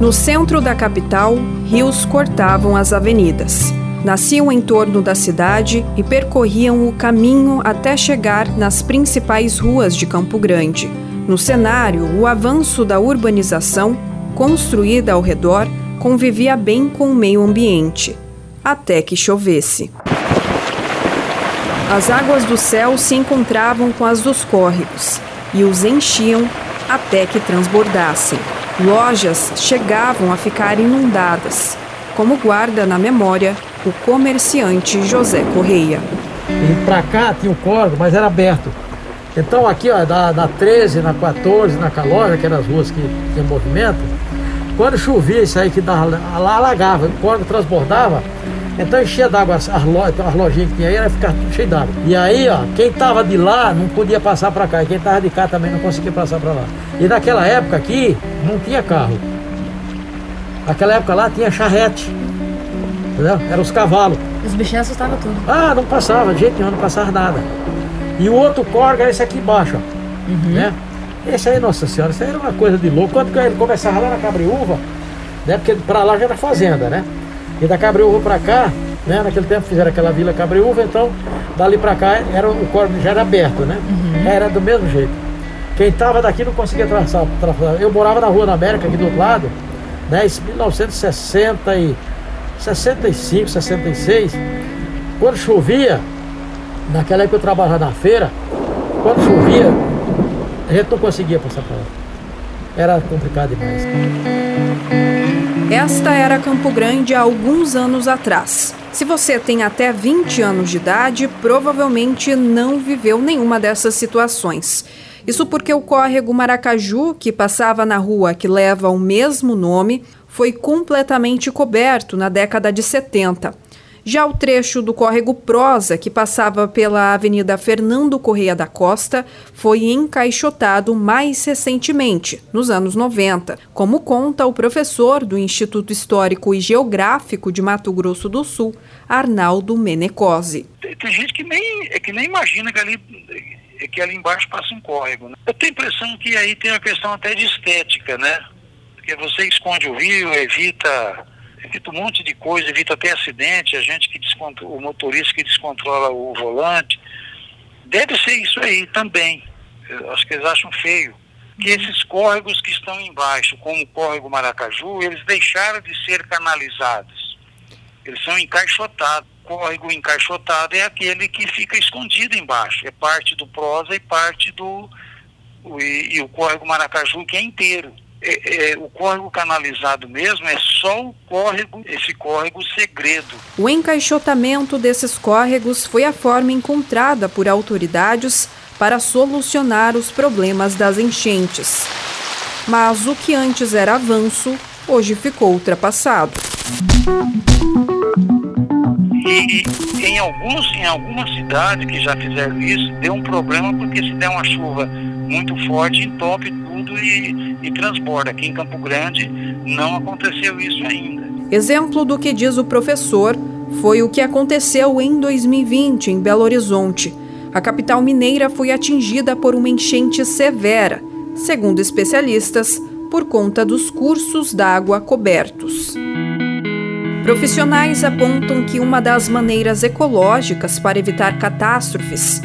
No centro da capital, rios cortavam as avenidas. Nasciam em torno da cidade e percorriam o caminho até chegar nas principais ruas de Campo Grande. No cenário, o avanço da urbanização, construída ao redor, convivia bem com o meio ambiente, até que chovesse. As águas do céu se encontravam com as dos córregos e os enchiam até que transbordassem. Lojas chegavam a ficar inundadas, como guarda na memória o comerciante José Correia. E para cá tinha um córrego, mas era aberto. Então aqui, ó, na, na 13, na 14, na Calória, que eram as ruas que tinham movimento, quando chovia isso aí que dava, alagava, o córrego transbordava, então enchia d'água as, as, as lojinhas que tinha aí, era ficar tudo cheio d'água. E aí, ó, quem tava de lá não podia passar para cá, e quem tava de cá também não conseguia passar para lá. E naquela época aqui, não tinha carro. Naquela época lá tinha charrete. Entendeu? Eram os cavalos. Os bichinhos assustavam tudo. Ah, não passava, de jeito nenhum, não passava nada. E o outro córrego era esse aqui embaixo, ó. Uhum. Né? Esse aí, nossa senhora, isso aí era uma coisa de louco. Quando ele começava lá na Cabriúva, né? Porque pra lá já era fazenda, né? E da Cabriúva pra cá, né? Naquele tempo fizeram aquela vila Cabriúva, então dali pra cá era, o córrego já era aberto, né? Uhum. Era do mesmo jeito. Quem tava daqui não conseguia atravessar. Eu morava na Rua da América, aqui do outro lado, né? Em 1960 e 65, 66, quando chovia, naquela época eu trabalhava na feira, quando chovia, a gente não conseguia passar para lá. Era complicado demais. Esta era Campo Grande há alguns anos atrás. Se você tem até 20 anos de idade, provavelmente não viveu nenhuma dessas situações. Isso porque o córrego Maracaju, que passava na rua que leva o mesmo nome, foi completamente coberto na década de 70. Já o trecho do córrego Prosa, que passava pela Avenida Fernando Correia da Costa, foi encaixotado mais recentemente, nos anos 90, como conta o professor do Instituto Histórico e Geográfico de Mato Grosso do Sul, Arnaldo Menecosi. Tem gente que nem, que nem imagina que ali, que ali embaixo passa um córrego. Né? Eu tenho a impressão que aí tem uma questão até de estética, né? porque você esconde o rio, evita, evita um monte de coisa, evita até acidente, a gente que descontrola, o motorista que descontrola o volante. Deve ser isso aí também. Eu acho que eles acham feio. Que esses córregos que estão embaixo, como o córrego Maracaju, eles deixaram de ser canalizados. Eles são encaixotados. O córrego encaixotado é aquele que fica escondido embaixo. É parte do prosa e parte do. E, e o córrego Maracaju que é inteiro é, é, o córrego canalizado mesmo é só o córrego, esse córrego segredo. O encaixotamento desses córregos foi a forma encontrada por autoridades para solucionar os problemas das enchentes. Mas o que antes era avanço, hoje ficou ultrapassado. E em, alguns, em algumas cidades que já fizeram isso, deu um problema porque se der uma chuva muito forte, entope tudo e, e transborda. Aqui em Campo Grande não aconteceu isso ainda. Exemplo do que diz o professor foi o que aconteceu em 2020 em Belo Horizonte. A capital mineira foi atingida por uma enchente severa, segundo especialistas, por conta dos cursos d'água cobertos. Profissionais apontam que uma das maneiras ecológicas para evitar catástrofes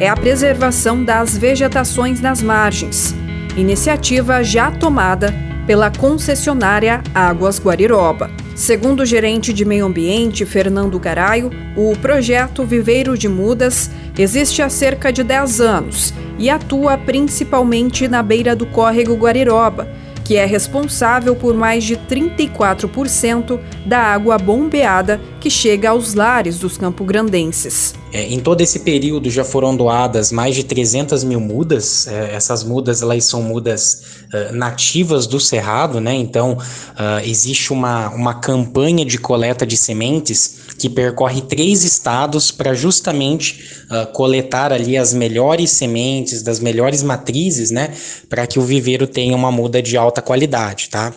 é a preservação das vegetações nas margens, iniciativa já tomada pela concessionária Águas Guariroba. Segundo o gerente de meio ambiente, Fernando Garaio, o projeto Viveiro de Mudas existe há cerca de 10 anos e atua principalmente na beira do córrego Guariroba, que é responsável por mais de 34% da água bombeada que chega aos lares dos campograndenses. É, em todo esse período já foram doadas mais de 300 mil mudas. É, essas mudas elas são mudas uh, nativas do cerrado, né? Então uh, existe uma, uma campanha de coleta de sementes que percorre três estados para justamente uh, coletar ali as melhores sementes das melhores matrizes, né? Para que o viveiro tenha uma muda de alta qualidade, tá?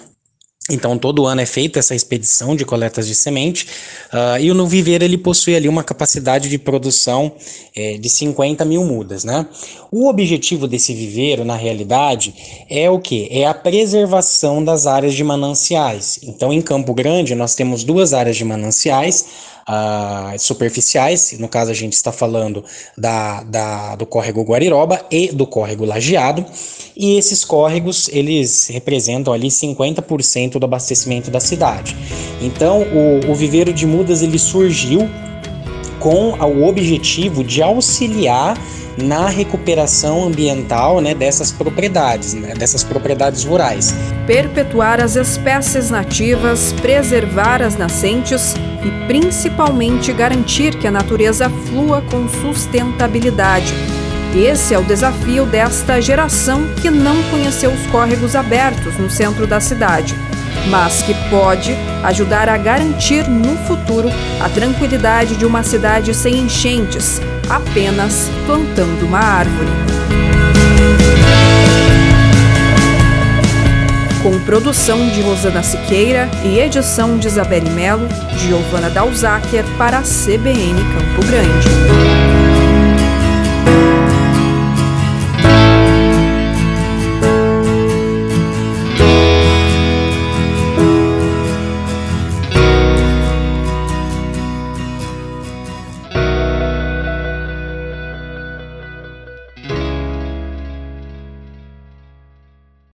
Então, todo ano é feita essa expedição de coletas de semente, uh, e o viveiro ele possui ali uma capacidade de produção é, de 50 mil mudas. Né? O objetivo desse viveiro, na realidade, é o que? É a preservação das áreas de mananciais. Então, em Campo Grande, nós temos duas áreas de mananciais, uh, superficiais, no caso a gente está falando da, da, do córrego Guariroba e do córrego Lajeado, e esses córregos eles representam ali 50% do abastecimento da cidade. Então o, o viveiro de mudas ele surgiu com o objetivo de auxiliar na recuperação ambiental né, dessas propriedades, né, dessas propriedades rurais. Perpetuar as espécies nativas, preservar as nascentes e principalmente garantir que a natureza flua com sustentabilidade. Esse é o desafio desta geração que não conheceu os córregos abertos no centro da cidade mas que pode ajudar a garantir no futuro a tranquilidade de uma cidade sem enchentes, apenas plantando uma árvore. Com produção de Rosana Siqueira e edição de Isabelle Melo, Giovana Dalzáquer para a CBN Campo Grande.